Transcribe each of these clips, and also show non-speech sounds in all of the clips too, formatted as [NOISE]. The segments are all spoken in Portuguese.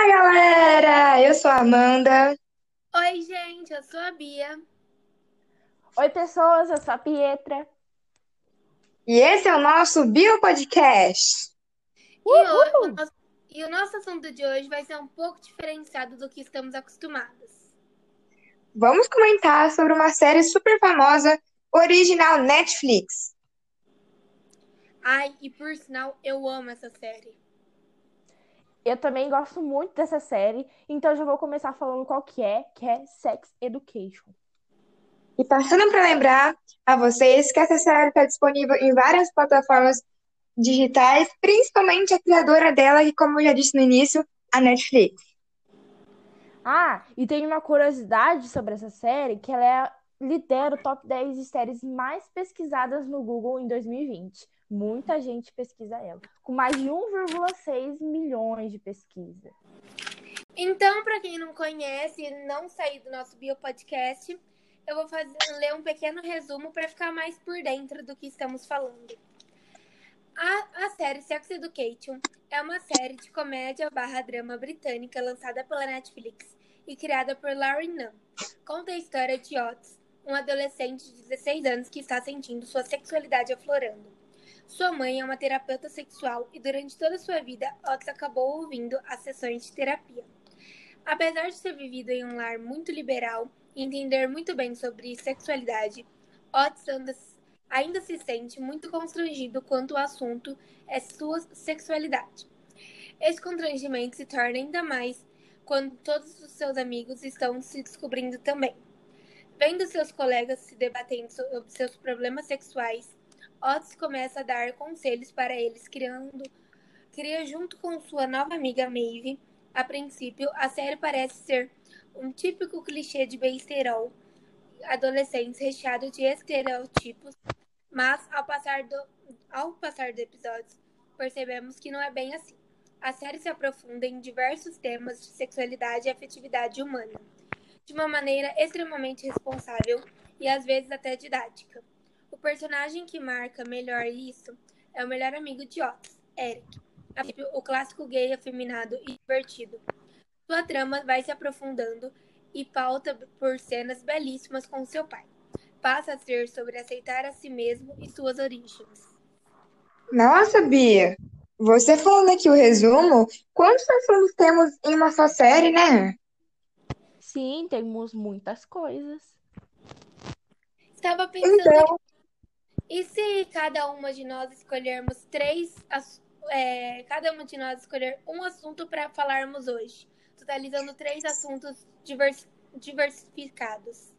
Fala galera, eu sou a Amanda. Oi, gente, eu sou a Bia. Oi, pessoas, eu sou a Pietra. E esse é o nosso Bio Podcast. E, hoje, o nosso, e o nosso assunto de hoje vai ser um pouco diferenciado do que estamos acostumados. Vamos comentar sobre uma série super famosa, original Netflix. Ai, e por sinal, eu amo essa série. Eu também gosto muito dessa série, então já vou começar falando qual que é, que é Sex Education. E passando para lembrar a vocês que essa série está disponível em várias plataformas digitais, principalmente a criadora dela, que como eu já disse no início, a Netflix. Ah, e tem uma curiosidade sobre essa série, que ela é, lidera o top 10 de séries mais pesquisadas no Google em 2020. Muita gente pesquisa ela, com mais de 1,6 milhões de pesquisa. Então, para quem não conhece e não saiu do nosso biopodcast, eu vou fazer, ler um pequeno resumo para ficar mais por dentro do que estamos falando. A, a série Sex Education é uma série de comédia barra drama britânica lançada pela Netflix e criada por Larry Nunn. Conta a história de Otis, um adolescente de 16 anos que está sentindo sua sexualidade aflorando. Sua mãe é uma terapeuta sexual e durante toda sua vida, Otis acabou ouvindo as sessões de terapia. Apesar de ter vivido em um lar muito liberal e entender muito bem sobre sexualidade, Otis anda, ainda se sente muito constrangido quanto o assunto é sua sexualidade. Esse constrangimento se torna ainda mais quando todos os seus amigos estão se descobrindo também. Vendo seus colegas se debatendo sobre seus problemas sexuais, Otis começa a dar conselhos para eles, criando, cria junto com sua nova amiga Maeve. A princípio, a série parece ser um típico clichê de besterol, adolescentes recheado de estereotipos, mas ao passar, do, ao passar dos episódios, percebemos que não é bem assim. A série se aprofunda em diversos temas de sexualidade e afetividade humana, de uma maneira extremamente responsável e às vezes até didática. O personagem que marca melhor isso é o melhor amigo de Otis, Eric, o clássico gay afeminado e divertido. Sua trama vai se aprofundando e pauta por cenas belíssimas com seu pai. Passa a ser sobre aceitar a si mesmo e suas origens. Nossa, Bia, você falando aqui o resumo, quantos assuntos temos em uma só série, né? Sim, temos muitas coisas. Estava pensando Então, E se cada uma de nós escolhermos três, é, cada uma de nós escolher um assunto para falarmos hoje, totalizando três assuntos divers- diversificados?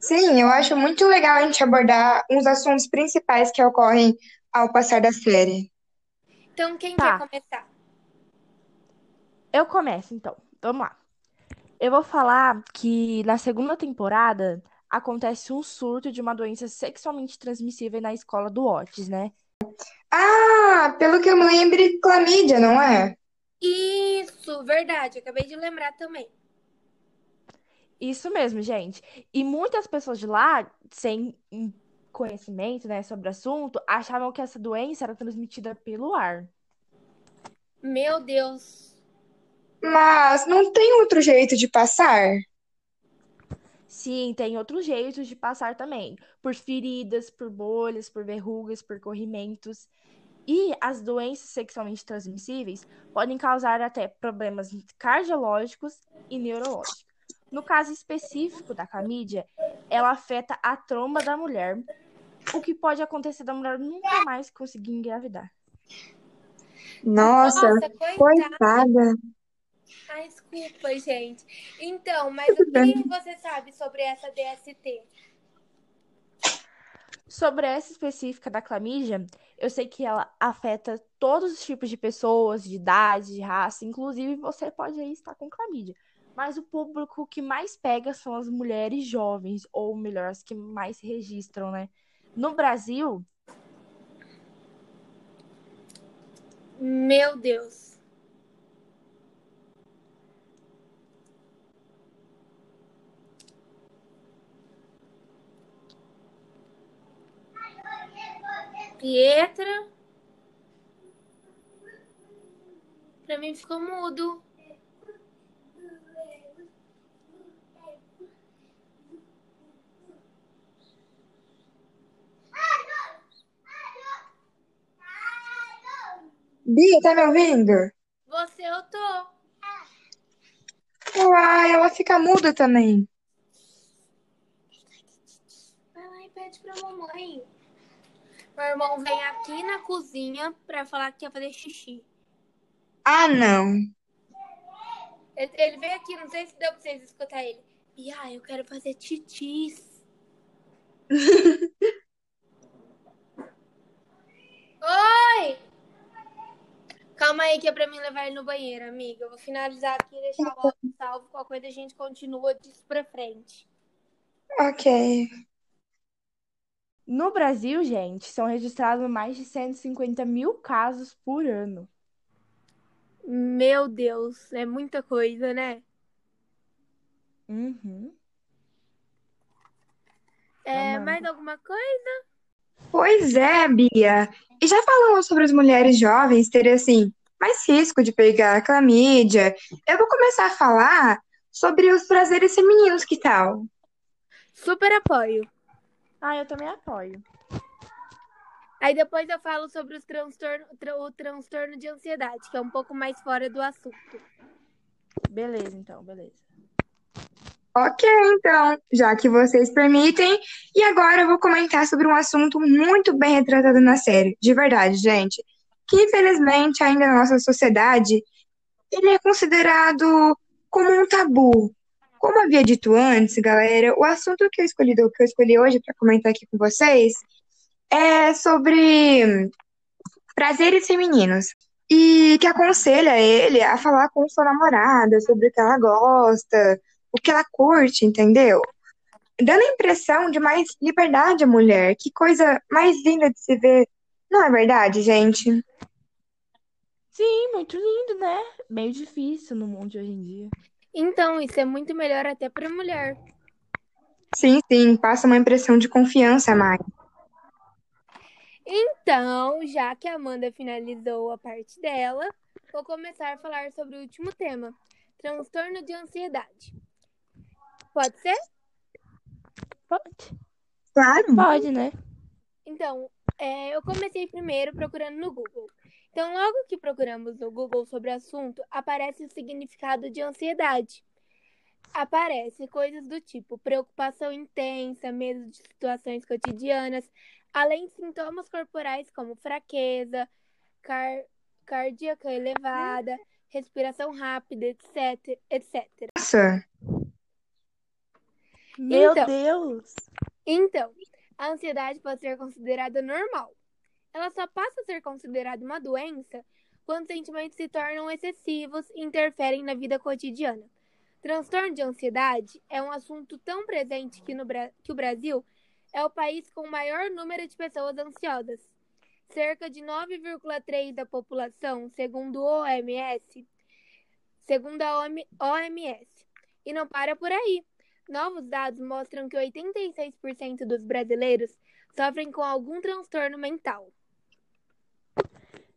sim, eu acho muito legal a gente abordar uns assuntos principais que ocorrem ao passar da série. Então, quem Tá. quer começar? Eu começo então. Vamos lá. Eu vou falar que na segunda temporada acontece um surto de uma doença sexualmente transmissível na escola do Otis, né? Ah, pelo que eu me lembro, clamídia, não é? Isso, verdade, acabei de lembrar também. Isso mesmo, gente. E muitas pessoas de lá, sem conhecimento, né, sobre o assunto, achavam que essa doença era transmitida pelo ar. Meu Deus. Mas não tem outro jeito de passar? Sim, tem outros jeitos de passar também, por feridas, por bolhas, por verrugas, por corrimentos. E as doenças sexualmente transmissíveis podem causar até problemas cardiológicos e neurológicos. No caso específico da clamídia, ela afeta a tromba da mulher, o que pode acontecer da mulher nunca mais conseguir engravidar. Nossa, Nossa, coitada. coitada. Ai, desculpa, gente. Então, mas o que você sabe sobre essa DST? Sobre essa específica da clamídia, eu sei que ela afeta todos os tipos de pessoas, de idade, de raça, inclusive você pode aí estar com clamídia. Mas o público que mais pega são as mulheres jovens, ou melhor, as que mais se registram, né? No Brasil, Meu Deus. Pietra. Para mim ficou mudo. Bia, tá me ouvindo? Você, eu tô. Uai, ela fica muda também. Vai lá e pede pra mamãe. Meu irmão vem aqui na cozinha pra falar que quer fazer xixi. Ah, não. Ele, ele veio aqui, não sei se deu pra vocês escutar ele. Bia, eu quero fazer titis. [LAUGHS] Oi! Calma aí que é pra mim levar ele no banheiro, amiga. Eu vou finalizar aqui e deixar o áudio salvo. Qualquer coisa a gente continua disso pra frente. Ok. No Brasil, gente, são registrados mais de 150 mil casos por ano. Meu Deus, é muita coisa, né? Uhum. É, Amanda. mais alguma coisa? Pois é, Bia. E já falamos sobre as mulheres jovens terem, assim, mais risco de pegar clamídia. Eu vou começar a falar sobre os prazeres femininos, que tal? Super apoio. Ah, eu também apoio. Aí depois eu falo sobre os transtorno, tra- o transtorno de ansiedade, que é um pouco mais fora do assunto. Beleza, então, beleza. Ok, então, já que vocês permitem. E agora eu vou comentar sobre um assunto muito bem retratado na série. De verdade, gente. Que infelizmente ainda na nossa sociedade ele é considerado como um tabu. Como havia dito antes, galera, o assunto que eu escolhi, que eu escolhi hoje para comentar aqui com vocês é sobre prazeres femininos. E que aconselha ele a falar com sua namorada sobre o que ela gosta, o que ela curte, entendeu? Dando a impressão de mais liberdade à mulher. Que coisa mais linda de se ver. Não é verdade, gente? Sim, muito lindo, né? Meio difícil no mundo hoje em dia. Então, isso é muito melhor até pra mulher. Sim, sim, passa uma impressão de confiança a mais. Então, já que a Amanda finalizou a parte dela, vou começar a falar sobre o último tema: transtorno de ansiedade. Pode ser? Pode. Claro. Pode, né? Então, é, eu comecei primeiro procurando no Google. Então, logo que procuramos no Google sobre o assunto, aparece o significado de ansiedade. Aparece coisas do tipo preocupação intensa, medo de situações cotidianas, além de sintomas corporais como fraqueza, car cardíaca elevada, respiração rápida, etc, etc. Nossa, Meu Então. Deus! Então, a ansiedade pode ser considerada normal. Ela só passa a ser considerada uma doença quando os sentimentos se tornam excessivos e interferem na vida cotidiana. Transtorno de ansiedade é um assunto tão presente que, no que o Brasil é o país com o maior número de pessoas ansiosas. Cerca de 9,3% da população, segundo o OMS, segundo a OM- OMS. E não para por aí. Novos dados mostram que 86% dos brasileiros sofrem com algum transtorno mental.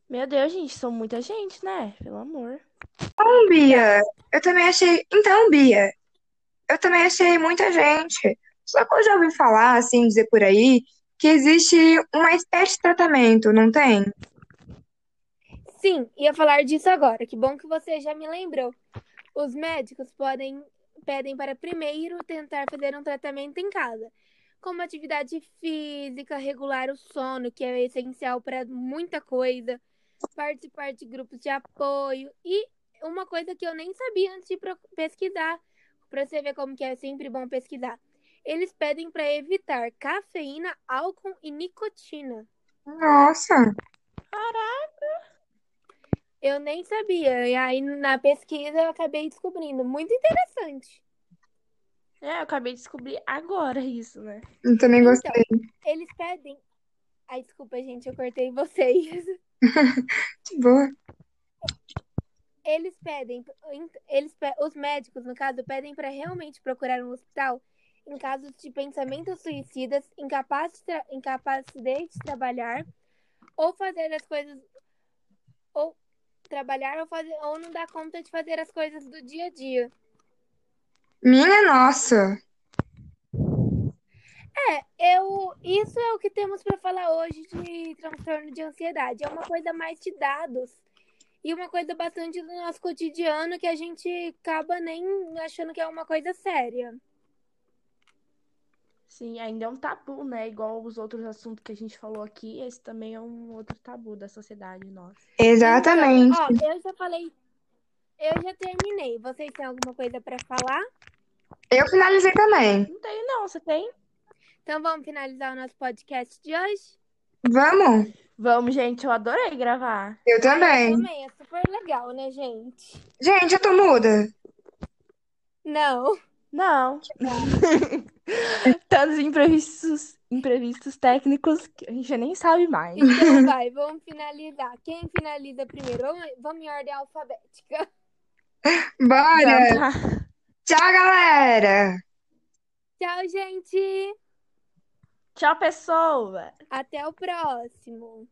Meu Deus, gente, são muita gente, né? Pelo amor. Então, Bia, eu também achei. Então, Bia, eu também achei muita gente. Só que eu já ouvi falar, assim, dizer por aí, que existe uma espécie de tratamento, não tem? Sim, ia falar disso agora. Que bom que você já me lembrou. Os médicos podem pedem para primeiro tentar fazer um tratamento em casa, como atividade física, regular o sono, que é essencial para muita coisa, participar de grupos de apoio e uma coisa que eu nem sabia antes de pesquisar, para você ver como que é sempre bom pesquisar. Eles pedem para evitar cafeína, álcool e nicotina. Nossa, Eu nem sabia. E aí, na pesquisa, eu acabei descobrindo. Muito interessante. É, eu acabei de descobrir agora isso, né? eu também Então, gostei. eles pedem. Ai, desculpa, gente, eu cortei vocês. [LAUGHS] De boa. Eles pedem. Eles, os médicos, no caso, pedem para realmente procurar um hospital em casos de pensamentos suicidas, incapaz de tra- incapacidade de trabalhar, ou fazer as coisas. Ou trabalhar ou, fazer, ou não dar conta de fazer as coisas do dia a dia. Minha nossa. É, eu, isso é o que temos para falar hoje de transtorno de ansiedade. É uma coisa mais de dados e uma coisa bastante do nosso cotidiano que a gente acaba nem achando que é uma coisa séria. Sim, ainda é um tabu, né? Igual os outros assuntos que a gente falou aqui, esse também é um outro tabu da sociedade nossa. Exatamente. Então, ó, eu já falei, eu já terminei. Vocês têm alguma coisa para falar? Eu finalizei também. Não tenho, não. Você tem? Então vamos finalizar o nosso podcast de hoje? Vamos? Vamos, gente. Eu adorei gravar. Eu também. Eu também, é super legal, né, gente? Gente, eu tô muda. Não. Não. [LAUGHS] Tantos imprevistos, imprevistos técnicos que a gente nem sabe mais. Então vai, vamos finalizar. Quem finaliza primeiro? Vamos, vamos em ordem alfabética. Bora! Então, tá. Tchau, galera! Tchau, gente! Tchau, pessoa. Até o próximo.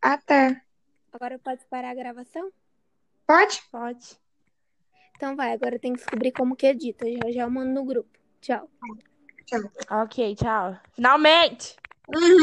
Até. Agora pode parar a gravação? Pode? Pode. Então vai, agora tem que descobrir como que edita. Já já eu mando no grupo. Tchau. Ok, tchau. Finalmente!